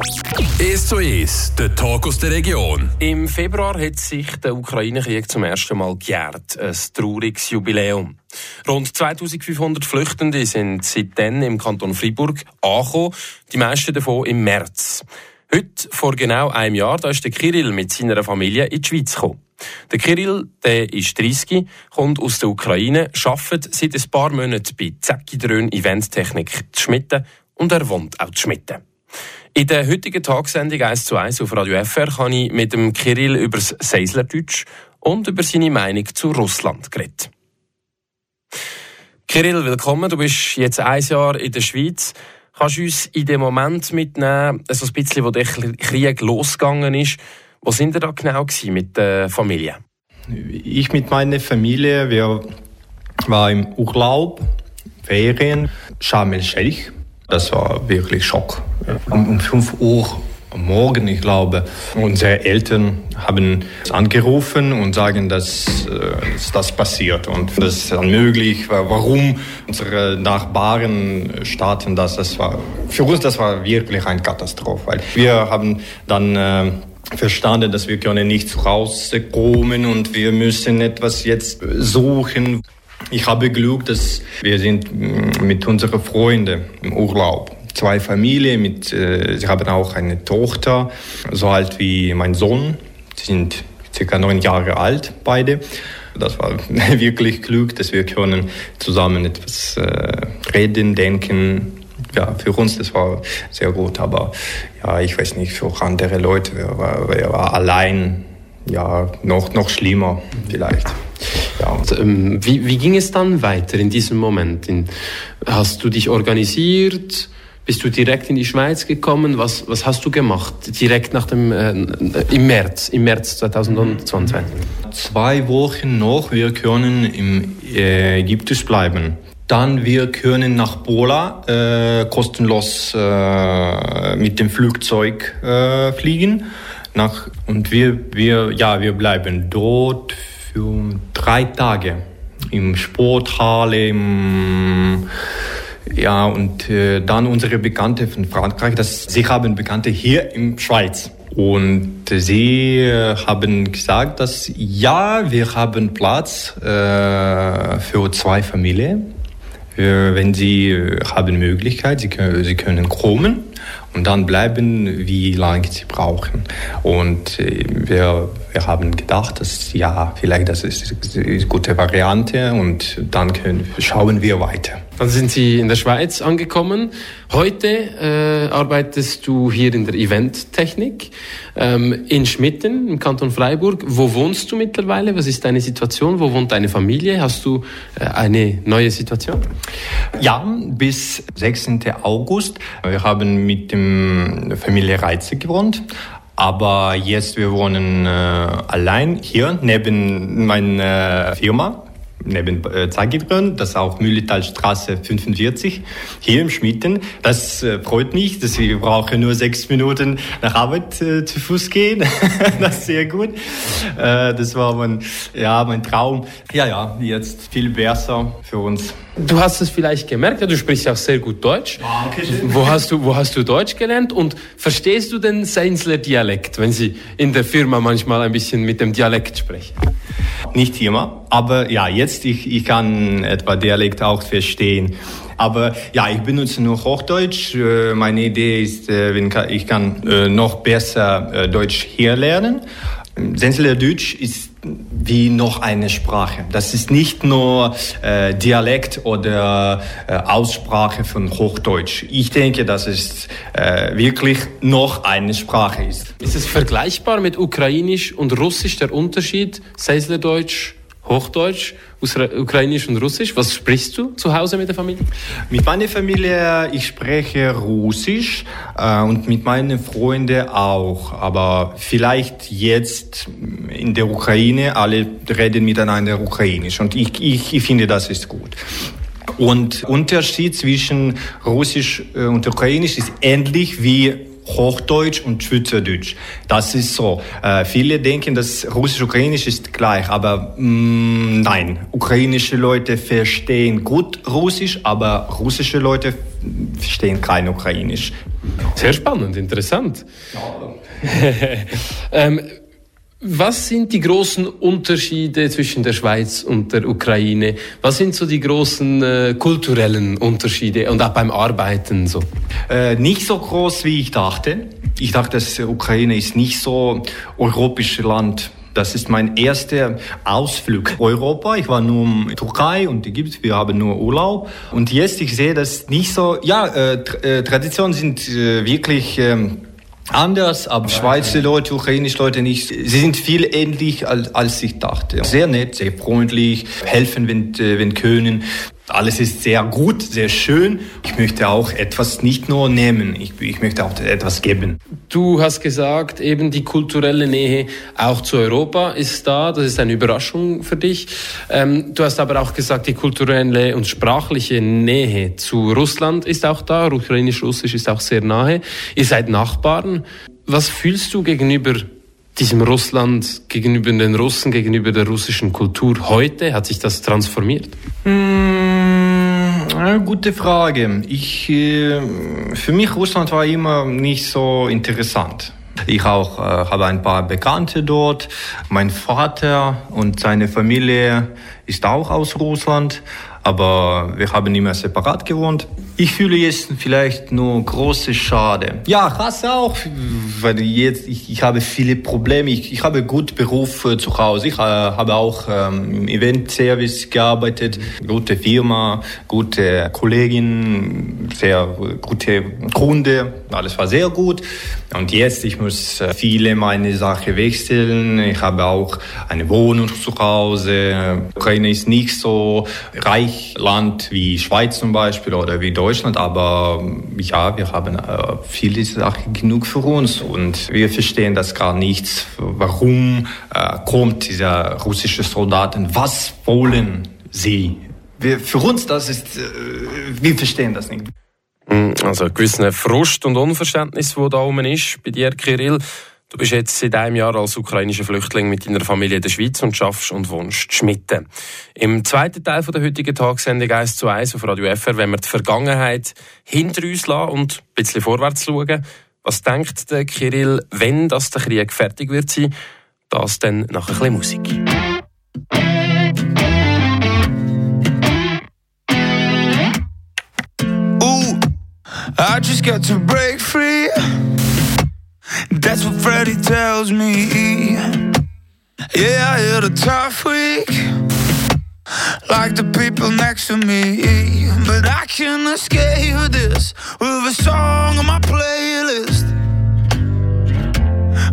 1 zu 1, der Talk aus der Region. Im Februar hat sich der Ukraine-Krieg zum ersten Mal gejährt. Ein trauriges Jubiläum. Rund 2500 Flüchtende sind seitdem im Kanton Freiburg angekommen, die meisten davon im März. Heute, vor genau einem Jahr, da ist der Kirill mit seiner Familie in die Schweiz gekommen. Der Kirill, der ist 30, kommt aus der Ukraine, arbeitet seit ein paar Monaten bei Zäckidrön Eventtechnik Schmitten und er wohnt auch Schmitten. In der heutigen Tagsendung 1 zu 1 auf Radio FR kann ich mit dem Kirill über das Seislerdeutsch und über seine Meinung zu Russland geredet. Kirill, willkommen. Du bist jetzt ein Jahr in der Schweiz. Kannst du uns in dem Moment mitnehmen, so ein bisschen, wo der Krieg losgegangen ist, wo sind ihr da genau mit der Familie? Ich mit meiner Familie, wir waren im Urlaub, Ferien, Sharm el-Sheikh. Das war wirklich Schock. Um 5 Uhr am Morgen, ich glaube, unsere Eltern haben angerufen und sagen, dass, äh, dass das passiert und das ist unmöglich. Warum unsere Nachbarn starten das? Das war für uns das war wirklich eine Katastrophe, weil wir haben dann äh, verstanden, dass wir können nicht rauskommen und wir müssen etwas jetzt suchen. Ich habe Glück, dass wir sind mm, mit unseren Freunden im Urlaub. Zwei Familien, mit, äh, sie haben auch eine Tochter, so alt wie mein Sohn. Sie sind circa neun Jahre alt, beide. Das war wirklich Glück, dass wir können zusammen etwas äh, reden, denken. Ja, für uns das war sehr gut, aber ja, ich weiß nicht, für andere Leute, wer war, war allein, ja, noch, noch schlimmer vielleicht. Ja. Ähm, wie, wie ging es dann weiter in diesem Moment? In, hast du dich organisiert? Bist du direkt in die Schweiz gekommen? Was, was hast du gemacht direkt nach dem äh, im März, im März 2020? Zwei Wochen noch, wir können im äh, Ägyptisch bleiben. Dann wir können nach Pola äh, kostenlos äh, mit dem Flugzeug äh, fliegen. Nach, und wir, wir, ja, wir bleiben dort für drei Tage im Sporthalle, im ja, und äh, dann unsere Bekannte von Frankreich, das, sie haben Bekannte hier in Schweiz. Und sie äh, haben gesagt, dass ja, wir haben Platz äh, für zwei Familien. Äh, wenn sie äh, haben Möglichkeit, sie können, sie können kommen und dann bleiben, wie lange sie brauchen. Und äh, wir, wir haben gedacht, dass ja, vielleicht das ist eine gute Variante und dann können, schauen wir weiter. Dann sind Sie in der Schweiz angekommen. Heute äh, arbeitest du hier in der Eventtechnik ähm, in Schmitten im Kanton Freiburg. Wo wohnst du mittlerweile? Was ist deine Situation? Wo wohnt deine Familie? Hast du äh, eine neue Situation? Ja, bis 16. August. Wir haben mit dem Familie Reize gewohnt. Aber jetzt wir wohnen äh, allein hier neben meiner Firma neben äh, das ist auch Mühletalstraße 45, hier im Schmitten. Das äh, freut mich, dass wir brauchen nur sechs Minuten nach Arbeit äh, zu Fuß gehen. das ist sehr gut. Äh, das war mein, ja, mein Traum. Ja, ja, jetzt viel besser für uns. Du hast es vielleicht gemerkt, ja, du sprichst ja auch sehr gut Deutsch. Okay. Wo hast du, wo hast du Deutsch gelernt und verstehst du den Seinsler Dialekt, wenn Sie in der Firma manchmal ein bisschen mit dem Dialekt sprechen? Nicht immer, aber ja, jetzt ich, ich kann etwa Dialekt auch verstehen. Aber ja, ich benutze nur Hochdeutsch. Äh, meine Idee ist, äh, ich kann äh, noch besser Deutsch hier lernen. Sensler Deutsch ist wie noch eine Sprache. Das ist nicht nur äh, Dialekt oder äh, Aussprache von Hochdeutsch. Ich denke, dass es äh, wirklich noch eine Sprache ist. Ist es vergleichbar mit Ukrainisch und Russisch der Unterschied? Seislerdeutsch, Hochdeutsch, Ukrainisch und Russisch. Was sprichst du zu Hause mit der Familie? Mit meiner Familie, ich spreche Russisch äh, und mit meinen Freunden auch. Aber vielleicht jetzt in der Ukraine, alle reden miteinander Ukrainisch. Und ich, ich, ich finde, das ist gut. Und Unterschied zwischen Russisch äh, und Ukrainisch ist ähnlich wie Hochdeutsch und Schweizerdeutsch. Das ist so. Äh, viele denken, dass Russisch-Ukrainisch ist gleich, aber mh, mm, nein. Ukrainische Leute verstehen gut Russisch, aber russische Leute verstehen kein Ukrainisch. Sehr spannend, interessant. ähm, was sind die großen Unterschiede zwischen der Schweiz und der Ukraine? Was sind so die großen äh, kulturellen Unterschiede und auch beim Arbeiten so? Äh, nicht so groß, wie ich dachte. Ich dachte, dass Ukraine ist nicht so europäisches Land. Das ist mein erster Ausflug Europa. Ich war nur in Türkei und Ägypten. Wir haben nur Urlaub. Und jetzt ich sehe das nicht so. Ja, äh, äh Traditionen sind äh, wirklich. Äh, anders, aber Schweizer Leute, ukrainische Leute nicht. Sie sind viel ähnlich als, als ich dachte. Sehr nett, sehr freundlich, helfen, wenn, äh, wenn können. Alles ist sehr gut, sehr schön. Ich möchte auch etwas nicht nur nehmen, ich, ich, möchte auch etwas geben. Du hast gesagt, eben die kulturelle Nähe auch zu Europa ist da. Das ist eine Überraschung für dich. Ähm, du hast aber auch gesagt, die kulturelle und sprachliche Nähe zu Russland ist auch da. Ukrainisch-Russisch ist auch sehr nahe. Ihr seid Nachbarn. Was fühlst du gegenüber diesem Russland, gegenüber den Russen, gegenüber der russischen Kultur heute? Hat sich das transformiert? Mmh, gute Frage. Ich, äh, für mich Russland war immer nicht so interessant. Ich auch äh, habe ein paar Bekannte dort. Mein Vater und seine Familie ist auch aus Russland aber wir haben immer separat gewohnt. Ich fühle jetzt vielleicht nur große Schade. Ja, Hasse auch, weil jetzt ich, ich habe viele Probleme. Ich, ich habe gut Beruf zu Hause. Ich äh, habe auch ähm, im Event-Service gearbeitet, gute Firma, gute Kollegin, sehr gute Kunde. Alles war sehr gut. Und jetzt ich muss äh, viele meine Sachen wechseln. Ich habe auch eine Wohnung zu Hause. Ukraine ist nicht so reich Land wie Schweiz zum Beispiel oder wie Deutschland, aber ja, wir haben äh, viele Sachen genug für uns und wir verstehen das gar nicht. Warum äh, kommt dieser russische Soldaten? Was wollen sie? Wir, für uns das ist, äh, wir verstehen das nicht. Hm, also gewisser Frust und Unverständnis, wo da oben ist bei dir, Kirill. Du bist jetzt seit einem Jahr als ukrainischer Flüchtling mit deiner Familie in der Schweiz und schaffst und wohnst Schmitten. Im zweiten Teil der heutigen Tagessendung 1 zu 1 auf Radio FR, wenn wir die Vergangenheit hinter uns lassen und ein bisschen vorwärts schauen. Was denkt der Kirill, wenn das der Krieg fertig wird sein? Das dann nach ein bisschen Musik. Ooh, I just got to break free. That's what Freddie tells me. Yeah, I had a tough week. Like the people next to me. But I can escape this with a song on my playlist.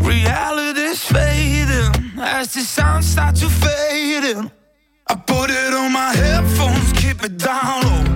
Reality's fading as the sounds starts to fade in. I put it on my headphones, keep it down low.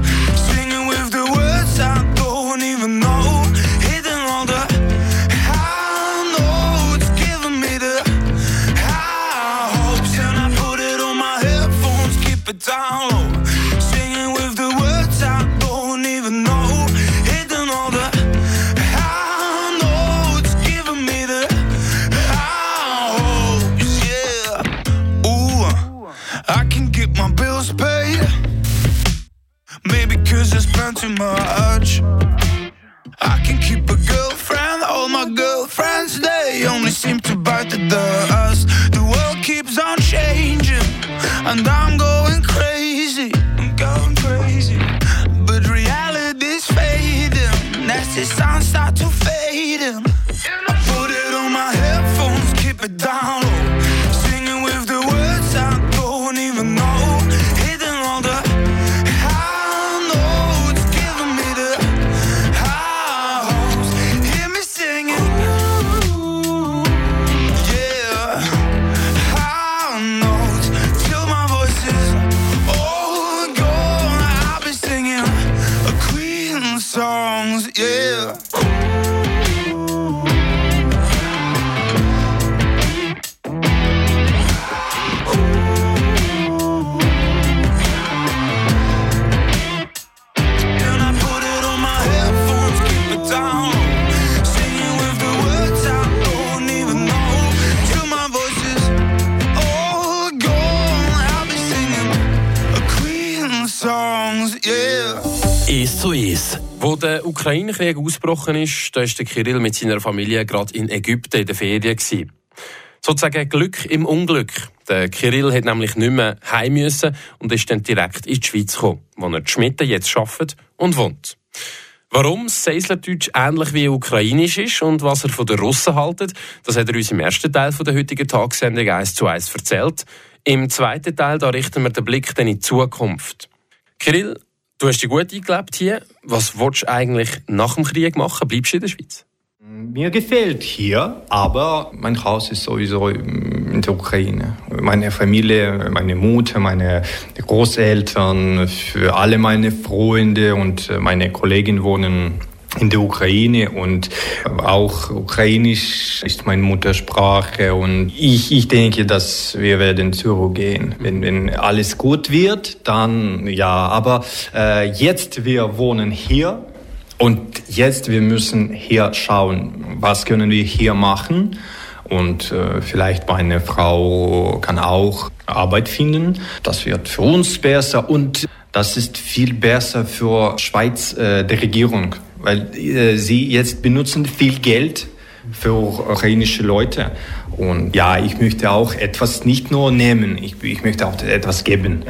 It sounds like songs, yeah. Der Ukraine-Krieg ausgebrochen ist, da ist der Kirill mit seiner Familie gerade in Ägypten in der Ferien gewesen. Sozusagen Glück im Unglück. Der Kirill hat nämlich nicht mehr heim müssen und ist dann direkt in die Schweiz gekommen, wo er die Schmiede jetzt arbeitet und wohnt. Warum das Seislerdeutsch ähnlich wie ukrainisch ist und was er von den Russen haltet, das hat er uns im ersten Teil der heutigen Tagessendung 1 zu 1 erzählt. Im zweiten Teil da richten wir den Blick dann in die Zukunft. Kirill, du hast dich gut eingelebt hier. Was willst du eigentlich nach dem Krieg machen? Bleibst du in der Schweiz? Mir gefällt hier, aber mein Haus ist sowieso in der Ukraine. Meine Familie, meine Mutter, meine Großeltern, für alle meine Freunde und meine Kollegen wohnen in der Ukraine und auch Ukrainisch ist meine Muttersprache und ich, ich denke, dass wir werden zurückgehen. Wenn, wenn alles gut wird, dann ja, aber äh, jetzt wir wohnen hier und jetzt wir müssen hier schauen, was können wir hier machen und äh, vielleicht meine Frau kann auch Arbeit finden. Das wird für uns besser und das ist viel besser für Schweiz, äh, der Regierung, weil äh, sie jetzt benutzen viel Geld für ukrainische Leute. Und ja, ich möchte auch etwas nicht nur nehmen, ich, ich möchte auch etwas geben.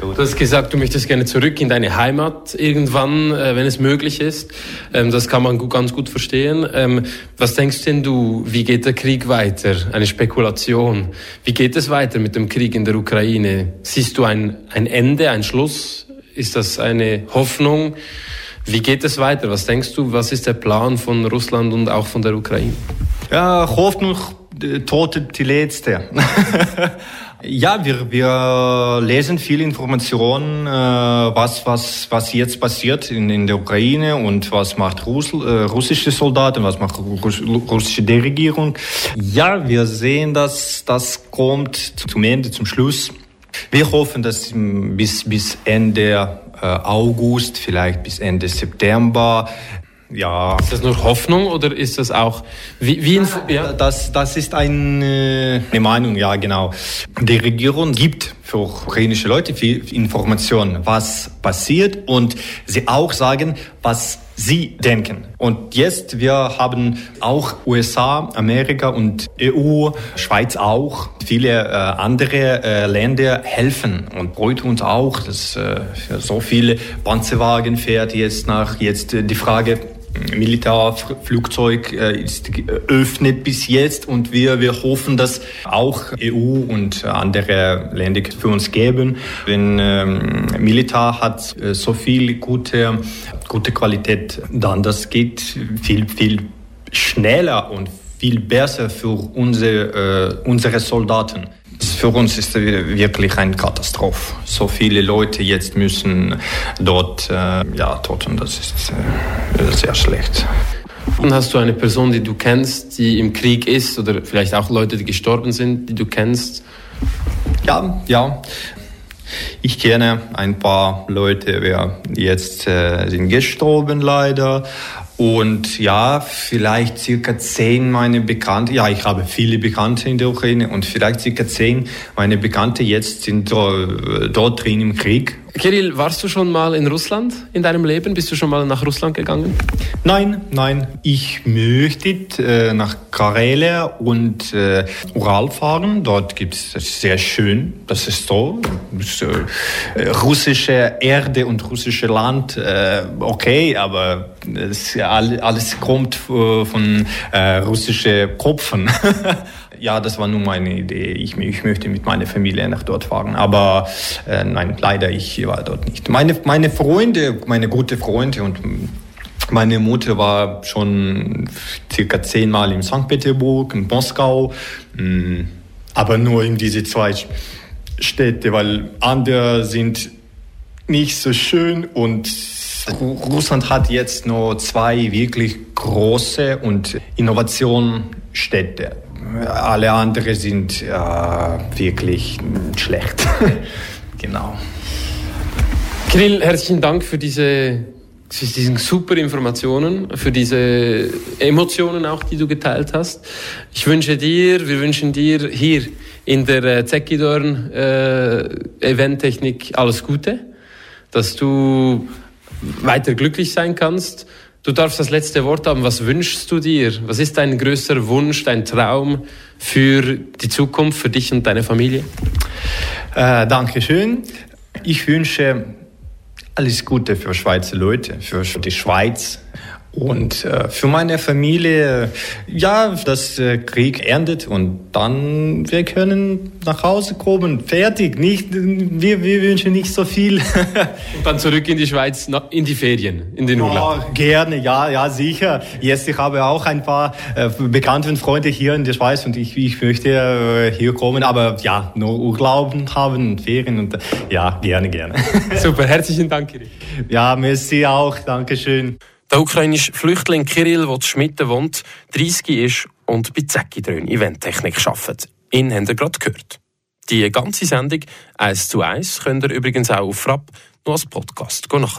Du hast gesagt, du möchtest gerne zurück in deine Heimat irgendwann, äh, wenn es möglich ist. Ähm, das kann man ganz gut verstehen. Ähm, was denkst denn du, wie geht der Krieg weiter? Eine Spekulation. Wie geht es weiter mit dem Krieg in der Ukraine? Siehst du ein, ein Ende, ein Schluss? Ist das eine Hoffnung? Wie geht es weiter? Was denkst du, was ist der Plan von Russland und auch von der Ukraine? Ja, Hoffnung, Tote die letzte. ja, wir, wir lesen viele Informationen, äh, was, was, was jetzt passiert in, in der Ukraine und was macht Russ, äh, russische Soldaten, was macht Russ, russische Regierung. Ja, wir sehen, dass das kommt zum Ende, zum Schluss. Wir hoffen, dass bis, bis Ende äh, August, vielleicht bis Ende September. Ja. Ist das nur Hoffnung oder ist das auch wie, wie ja? das, das ist eine, eine Meinung, ja genau. Die Regierung gibt für ukrainische Leute viel Informationen, was passiert und sie auch sagen, was sie denken. Und jetzt, wir haben auch USA, Amerika und EU, Schweiz auch, viele äh, andere äh, Länder helfen und freut uns auch, dass äh, so viele Panzerwagen fährt jetzt nach, jetzt äh, die Frage, Militärflugzeug äh, ist öffnet bis jetzt und wir, wir hoffen, dass auch EU und andere Länder für uns geben. Wenn ähm, Militär hat äh, so viel gute, gute Qualität, dann das geht viel, viel schneller und viel besser für unsere, äh, unsere Soldaten. Für uns ist es wirklich eine Katastrophe. So viele Leute jetzt müssen dort äh, ja, tot und das ist äh, sehr schlecht. Und hast du eine Person, die du kennst, die im Krieg ist oder vielleicht auch Leute, die gestorben sind, die du kennst? Ja, ja. Ich kenne ein paar Leute, die jetzt äh, sind gestorben leider. Und ja, vielleicht circa zehn meine Bekannte, ja, ich habe viele Bekannte in der Ukraine und vielleicht circa zehn meine Bekannte jetzt sind dort drin im Krieg Kirill, warst du schon mal in Russland in deinem Leben? Bist du schon mal nach Russland gegangen? Nein, nein. Ich möchte äh, nach Karelia und äh, Ural fahren. Dort gibt es sehr schön. Das ist so. Das, äh, russische Erde und russische Land, äh, okay, aber das, alles kommt äh, von äh, russischen Kopfen. ja, das war nur meine Idee. Ich, ich möchte mit meiner Familie nach dort fahren. Aber äh, nein, leider, ich war dort nicht. Meine, meine Freunde, meine gute Freunde und meine Mutter war schon circa zehnmal in St. Petersburg, in Moskau, mm, aber nur in diese zwei Städte, weil andere sind nicht so schön und Russland hat jetzt nur zwei wirklich große und Innovationsstädte alle anderen sind ja, wirklich schlecht. genau. Kirill, herzlichen Dank für diese für diesen super Informationen, für diese Emotionen auch, die du geteilt hast. Ich wünsche dir, wir wünschen dir hier in der äh, Zekidorn äh, Eventtechnik alles Gute, dass du weiter glücklich sein kannst. Du darfst das letzte Wort haben. Was wünschst du dir? Was ist dein größter Wunsch, dein Traum für die Zukunft, für dich und deine Familie? Äh, Dankeschön. Ich wünsche alles Gute für Schweizer Leute, für die Schweiz, und äh, für meine Familie, ja, das äh, Krieg endet und dann wir können nach Hause kommen, fertig. Nicht, wir, wir wünschen nicht so viel. und dann zurück in die Schweiz, in die Ferien, in den Urlaub. Oh, gerne, ja, ja, sicher. Jetzt ich habe auch ein paar äh, Bekannte und Freunde hier in der Schweiz und ich, ich möchte äh, hier kommen, aber ja, nur Urlaub haben, Ferien und ja, gerne, gerne. Super, herzlichen Dank, Kirill. Ja, merci auch, Dankeschön. Der ukrainische Flüchtling Kirill, der in Schmitten wohnt, 30 ist und bei Zecki Eventtechnik arbeitet. Ihn habt ihr gerade gehört. Die ganze Sendung 1 zu 1 könnt ihr übrigens auch auf Frapp noch als Podcast nachhören.